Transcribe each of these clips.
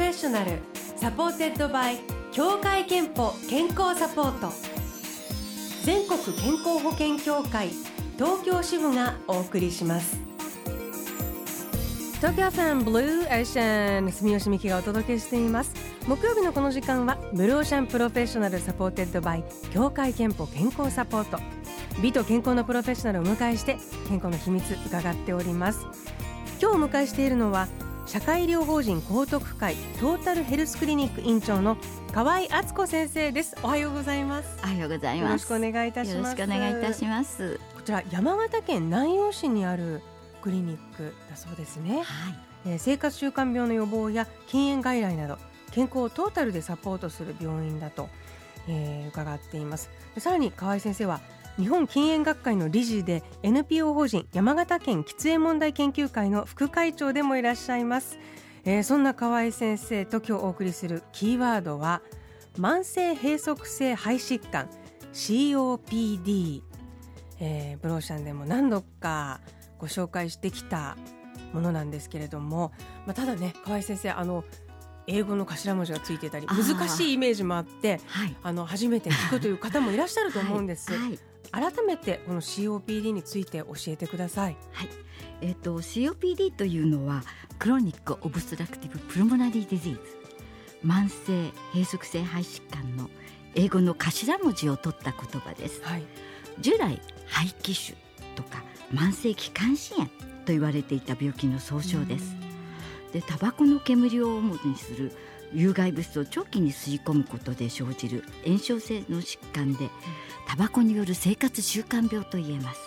fessional supported by 協会けんぽ健康サポート。全国健康保険協会東京支部がお送りします。東京 FM Blue Ocean 住吉美紀がお届けしています。木曜日のこの時間は Blue Ocean Professional supported by 協会けんぽ健康サポート。美と健康のプロフェッショナルをお迎えして健康の秘密伺っております。今日お迎えしているのは社会医療法人高徳会トータルヘルスクリニック院長の河合敦子先生です。おはようございます。おはようございます。よろしくお願いいたします。よろしくお願いいたします。こちら山形県南陽市にあるクリニックだそうですね、はい。えー生活習慣病の予防や禁煙外来など健康をトータルでサポートする病院だと、えー伺っています。でさらに河合先生は日本禁煙学会の理事で NPO 法人山形県喫煙問題研究会の副会長でもいらっしゃいます、えーそんな河合先生と今日お送りするキーワードは慢性閉塞性肺疾患 COPD、えーブローシャンでも何度かご紹介してきたものなんですけれども、まあ、ただね河合先生あの英語の頭文字がついてたり難しいイメージもあってはい。あの初めて聞くという方もいらっしゃると思うんです、はい、はい改めてこの COPD について教えてください。えっ、と COPD というのは Chronic Obstructive Pulmonary Disease。慢性閉塞性肺疾患の英語の頭文字を取った言葉です。はい。従来肺気腫とか慢性気管支炎と言われていた病気の総称です。でタバコの煙を主にする有害物質を長期に吸い込むことで生じる炎症性の疾患でタバコによる生活習慣病と言えます。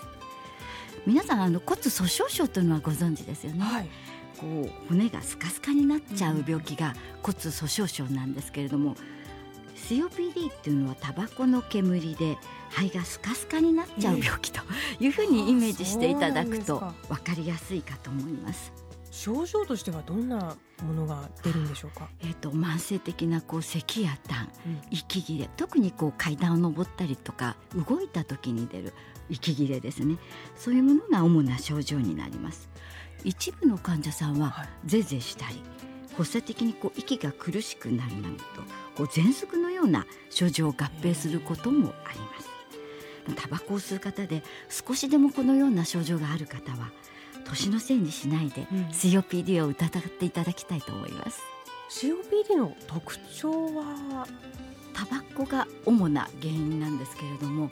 皆さんあの骨粗鬆症というのはご存知ですよね、はい。こう骨がスカスカになっちゃう病気が骨粗鬆症なんですけれども、COPD っていうのはタバコの煙で肺がスカスカになっちゃう病気というふうにイメージしていただくと分かりやすいかと思います。症状としてはどんなものが出るんでしょうか、えー、と慢性的なこう咳や痰うん。息切れ特にこう階段を上ったりとか動いた時に出る息切れですね。そういうものが主な症状になります。一部の患者さんははい。ゼゼしたり発作的にこう息が苦しくなるなどとこう喘息のような症状を合併することもあります。タバコを吸う方で少しでもこのような症状がある方は年のせいにしないでうん。COPD を疑っていただきたいと思います。COPD の特徴は？タバコが主な原因なんですけれども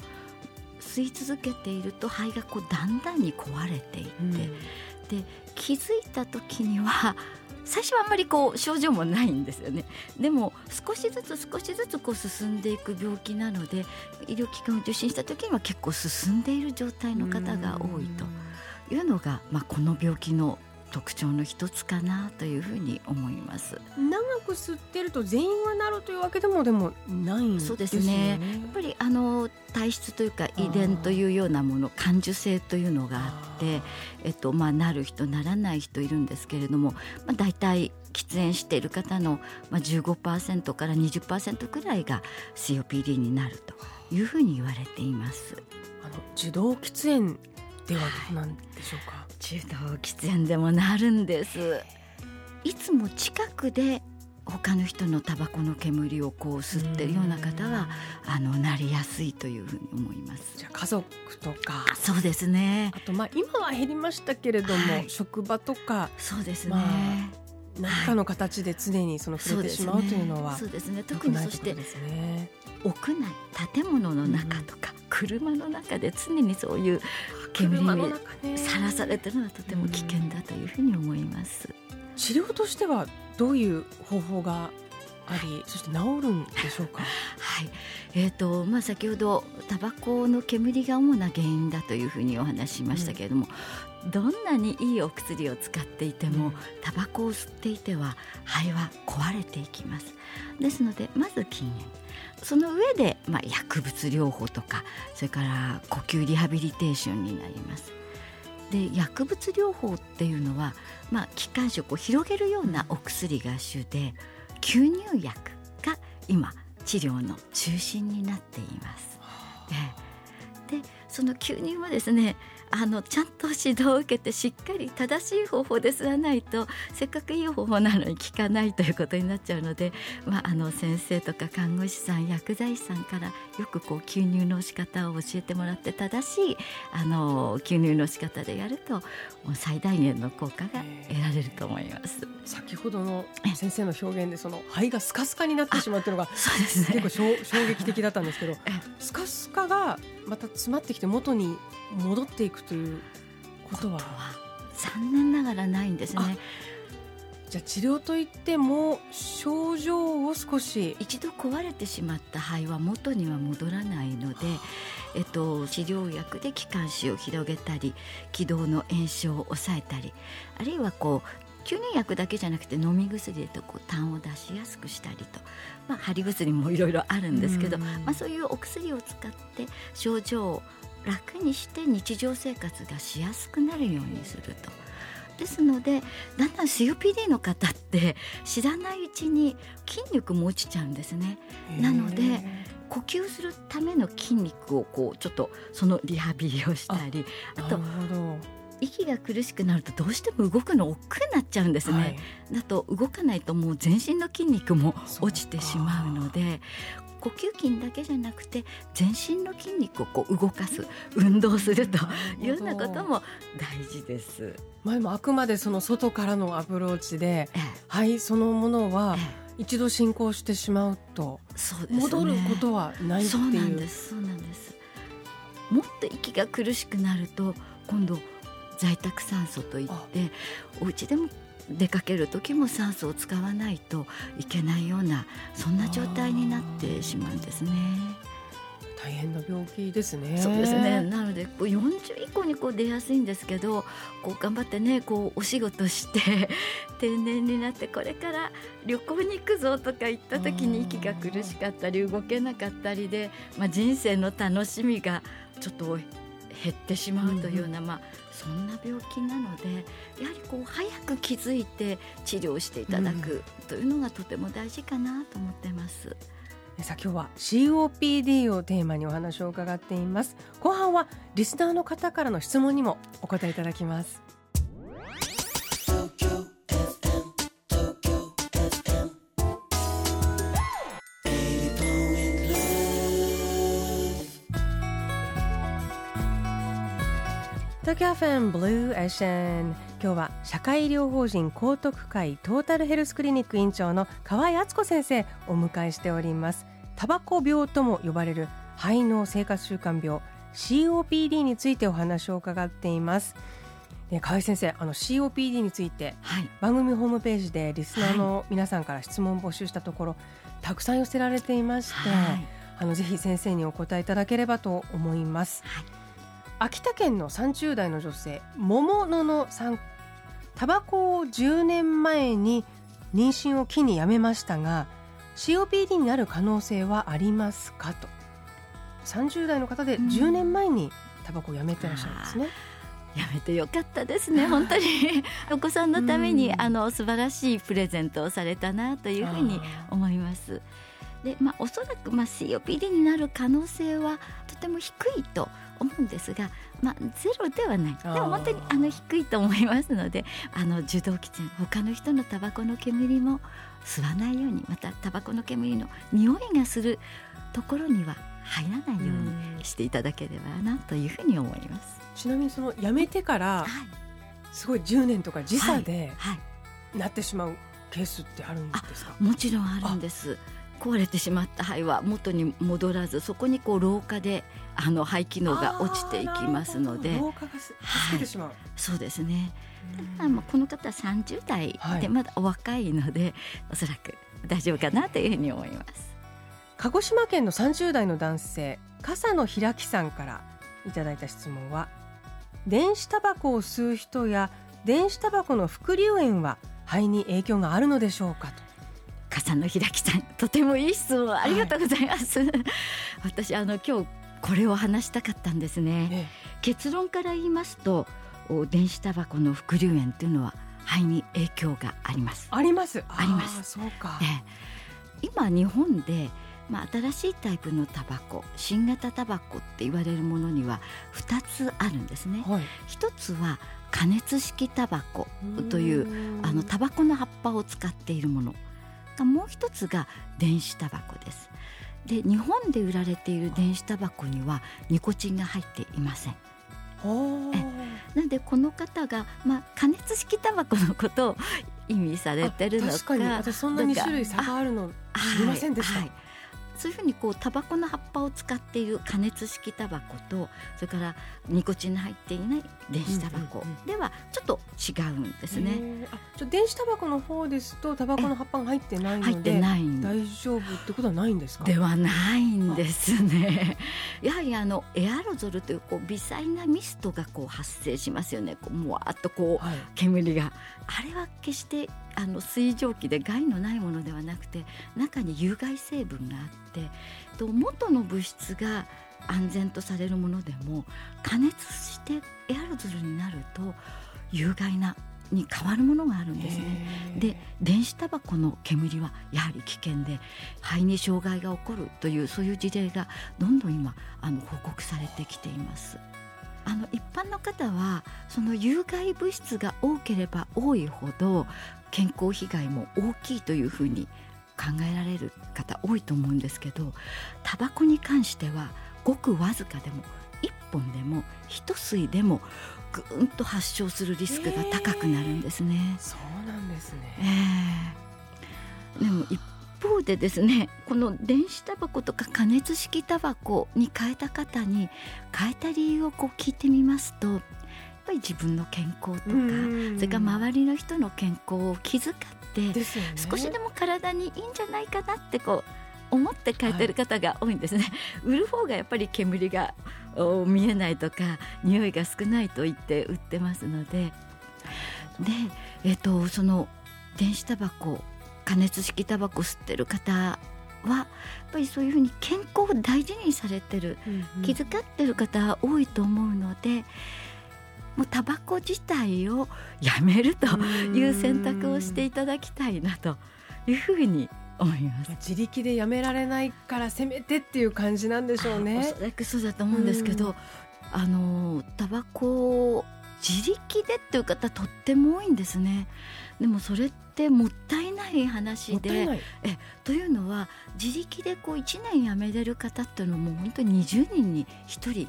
吸い続けていると肺がこうだんだんに壊れていって、うん。で気づいた時には最初はあんまりこう症状もないんですよね。でも少しずつ少しずつこう進んでいく病気なので医療機関を受診した時には結構進んでいる状態の方が多いというのが、まあ、この病気の特徴の一つかなというふうに思います。長く吸ってると全員がなるというわけでもでもないんですよね。そうですねやっぱりあの体質というか遺伝というようなもの感受性というのがあってえっとまあ、なる人ならない人いるんですけれども、まあ、大体喫煙している方の、まあ、15%から20%くらいが COPD になるというふうに言われています。あの受動喫煙ではどうなんでしょうか？受動喫煙でもなるんです。いつも近くで他の人のタバコの煙をこう吸ってるような方はあのなりやすいというふうに思います。じゃあ家族とか。あそうですね。あとまあ今は減りましたけれども、はい。職場とかそうですね、ま何かの形で常にその触れてしまうというのはそうですね。良特にそして。屋内建物の中とか、車の中で常にそういう煙にさらされてるのはとても危険だというふうに思います。治療としてはどういう方法がありそして治るんでしょうか？はい、えーとまあ、先ほどタバコの煙が主な原因だというふうにお話ししましたけれども、どんなにいいお薬を使っていても、うん。タバコを吸っていては肺は壊れていきます。ですのでまず禁煙。その上で、まあ、薬物療法とかそれから呼吸リハビリテーションになります。で薬物療法っていうのは、まあ、気管支を広げるようなお薬が主で吸入薬が今治療の中心になっています。ええ。でその吸入はですねあのちゃんと指導を受けてしっかり正しい方法で吸わないとせっかくいい方法なのに効かないということになっちゃうので、まあ、あの先生とか看護師さん薬剤師さんからよくこう吸入の仕方を教えてもらって正しいあの吸入の仕方でやると最大限の効果が得られると思います。先ほどの先生の表現でその肺がスカスカになってしまうというのが結構衝撃的だったんですけど スカスカがまた詰まってきて元に戻っていくということは。残念ながらないんですね。じゃあ治療といっても症状を少し。一度壊れてしまった肺は元には戻らないので、えっと、治療薬で気管支を広げたり気道の炎症を抑えたりあるいはこう吸入薬だけじゃなくて飲み薬でとこう痰を出しやすくしたりと、まあ、貼り薬もいろいろあるんですけど、まあ、そういうお薬を使って症状を楽にして日常生活がしやすくなるようにすると。ですのでだんだん COPD の方って知らないうちに筋肉も落ちちゃうんですね。なので呼吸するための筋肉をこうちょっとそのリハビリをしたりあと息が苦しくなるとどうしても動くの億劫になっちゃうんですね、はい、だと動かないともう全身の筋肉も落ちてしまうので呼吸筋だけじゃなくて全身の筋肉をこう動かす運動するというようなことも大事です。まあ、でもあくまでその外からのアプローチで、ええ、肺そのものは、一度進行してしまうと戻ることはないっていう。そうなんです。そうなんです。もっと息が苦しくなると今度在宅酸素といってお家でも出かける時も酸素を使わないといけないようなそんな状態になってしまうんですね。大変な病気ですね。そうですね。なのでこう40以降にこう出やすいんですけど、こう頑張ってねこうお仕事して 定年になってこれから旅行に行くぞとか言った時に息が苦しかったり動けなかったりで、まあ人生の楽しみがちょっと減ってしまうというような、うん、まあそんな病気なのでやはりこう早く気づいて治療していただくというのがとても大事かなと思ってます。さあ今日は COPD をテーマにお話を伺っています。後半はリスナーの方からの質問にもお答えいただきます東京フェンブルーエッシェン。今日は社会医療法人高徳会トータルヘルスクリニック院長の河合敦子先生お迎えしております。タバコ病とも呼ばれる肺の生活習慣病 COPD についてお話を伺っています。河合先生あの COPD について、はい、番組ホームページでリスナーの皆さんから質問を募集したところ、はい、たくさん寄せられていまして、はい、あのぜひ先生にお答えいただければと思います、はい秋田県の30代の女性桃野のさんタバコを10年前に妊娠を機にやめましたが COPD になる可能性はありますかと。30代の方で10年前にタバコをやめてらっしゃるんですね。やめてよかったですね本当に。お子さんのために、あの素晴らしいプレゼントをされたなというふうに思います。でまあ、おそらく、まあ、COPD になる可能性はとても低いと思うんですが、まあ、ゼロではない。でも本当にあの低いと思いますのであの受動喫煙他の人のタバコの煙も吸わないようにまたタバコの煙の匂いがするところには入らないようにしていただければなというふうに思います。ちなみにそのやめてから、すごい10年とか時差で、なってしまうケースってあるんですか、もちろんあるんです。壊れてしまった肺は元に戻らずそこにこう老化であの肺機能が落ちていきますので老化がはい、そうですね。ただまあこの方は30代でまだお若いので、はい、おそらく大丈夫かなというふうに思います。鹿児島県の30代の男性笠野平木さんからいただいた質問は電子タバコを吸う人や電子タバコの副流煙は肺に影響があるのでしょうかと笠野平木さんとてもいい質問ありがとうございます、はい、私あの今日これを話したかったんですね、ええ、結論から言いますと電子タバコの副流煙というのは肺に影響があります。あります。あります。そうか、え、今日本でまあ、新しいタイプのタバコ新型タバコって言われるものには2つあるんですね。はい、一つは加熱式タバコというあのタバコの葉っぱを使っているものもう一つが電子タバコです。で日本で売られている電子タバコにはニコチンが入っていません。なんでこの方が、まあ、加熱式タバコのことを意味されてるのか。確かに。私そんなに種類差があるの知りませんでした、はいはいそういうふうにこうタバコの葉っぱを使っている加熱式タバコとそれからニコチンの入っていない電子タバコ。ではちょっと違うんですね。あちょ電子タバコの方ですとタバコの葉っぱが入ってないので入ってない大丈夫ってことはないんですか？ではないんですね。やはりあのエアロゾルというこう微細なミストがこう発生しますよね。こうもわっとこう、はい、煙が。あれは決してあの水蒸気で害のないものではなくて中に有害成分があってと元の物質が安全とされるものでも加熱してエアロゾルになると有害なに変わるものがあるんですね。で電子タバコの煙はやはり危険で肺に障害が起こるというそういう事例がどんどん今あの報告されてきています。あの一般の方はその有害物質が多ければ多いほど健康被害も大きいというふうに考えられる方多いと思うんですけどタバコに関してはごくわずかでも1本でも1吸いでもぐんと発症するリスクが高くなるんですね。えー、そうなんですね、えー、でも一方でですねこの電子タバコとか加熱式タバコに変えた方に変えた理由をこう聞いてみますとやっぱり自分の健康とかそれから周りの人の健康を気遣って、ね、少しでも体にいいんじゃないかなってこう思って変えてる方が多いんですね。はい、売る方がやっぱり煙が見えないとか匂いが少ないと言って売ってますので。で、えーとその電子タバコ加熱式タバコ吸ってる方はやっぱりそういうふうに健康を大事にされてる、うんうん、気遣ってる方多いと思うのでもうタバコ自体をやめるという選択をしていただきたいなというふうに思います自力でやめられないからせめてっていう感じなんでしょうね。おそらくそうだと思うんですけど、あのタバコ自力でっていう方とっても多いんですね。でもそれってもったいない話でえというのは自力でこう1年辞めれる方っていうのはもう本当に20人に1人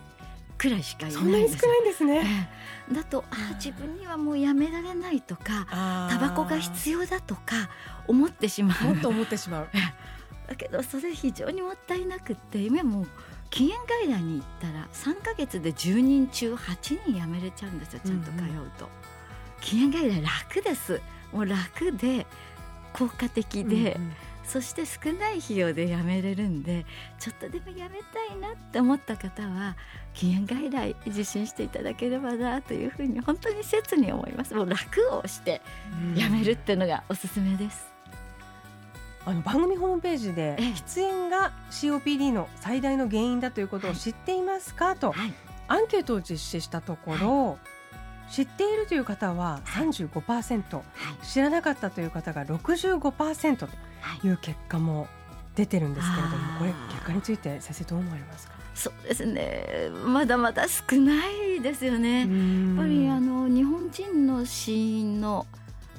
くらいしかいないんです少ないんですね、えだとあ自分にはもうやめられないとかタバコが必要だとか思ってしまう。もっと思ってしまう。だけどそれ非常にもったいなくって今もう禁煙外来に行ったら3か月で10人中8人辞めれちゃうんですよちゃんと通うと、うんうん、禁煙外来楽です。もう楽で効果的で、うんうん、そして少ない費用でやめれるんでちょっとでもやめたいなって思った方は禁煙外来受診していただければなというふうに本当に切に思います。もう楽をしてやめるっていうのがおすすめです。あの番組ホームページで喫煙が COPD の最大の原因だということを知っていますか、はい、と、アンケートを実施したところ、はい。知っているという方は35%、はい、知らなかったという方が65%とい。う結果も出てるんですけれども、はい、これ結果について先生どう思われますか？そうですね。まだまだ少ないですよね。やっぱりあの日本人の死因の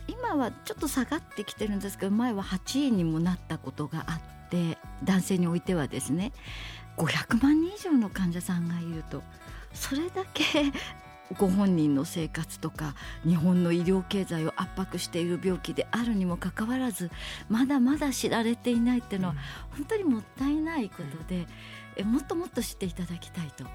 今はちょっと下がってきてるんですけど前は8位にもなったことがあって男性においてはですね500万人以上の患者さんがいると。それだけご本人の生活とか日本の医療経済を圧迫している病気であるにもかかわらずまだまだ知られていないっていうのは本当にもったいないことで、えもっともっと知っていただきたいと。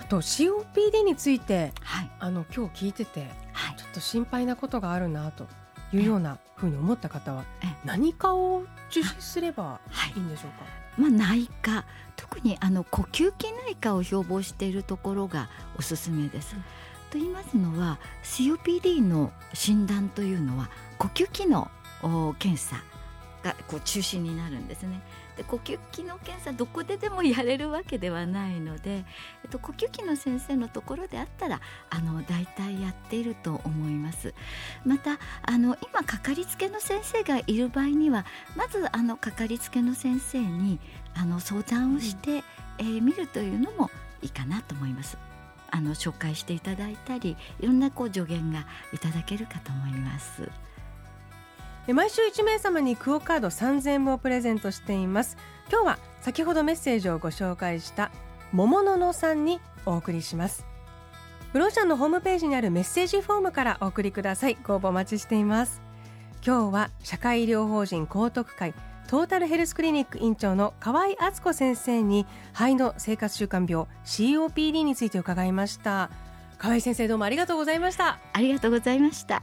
あと COPD について、はい、あの今日聞いてて、はい、ちょっと心配なことがあるなというようなふうに思った方は何かを受診すればいいんでしょうか、まあ、内科特にあの呼吸器内科を標榜しているところがおすすめです。うん、と言いますのは COPD の診断というのは呼吸器の検査がこう中心になるんですね。で呼吸機能検査どこででもやれるわけではないので、えっと、呼吸器の先生のところであったらあの大体やっていると思います。またあの今かかりつけの先生がいる場合にはまずあのかかりつけの先生にあの相談をして、うん、えー、見るというのもいいかなと思います。あの紹介していただいたりいろんなこう助言がいただけるかと思います毎週1名様にクオカード3000円をプレゼントしています。今日は先ほどメッセージをご紹介した桃ののさんにお送りします。ブローシャンのホームページにあるメッセージフォームからお送りください。ご応募お待ちしています。今日は社会医療法人高徳会トータルヘルスクリニック院長の河合敦子先生に肺の生活習慣病 COPD について伺いました。河合先生どうもありがとうございました。ありがとうございました。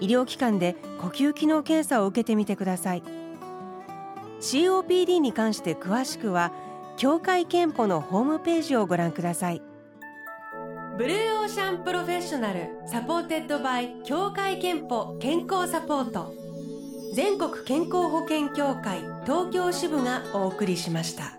医療機関で呼吸機能検査を受けてみてください。COPD に関して詳しくは協会けんぽのホームページをご覧ください。 Blue Ocean Professional supported by 協会けんぽ健康サポート。全国健康保険協会東京支部がお送りしました。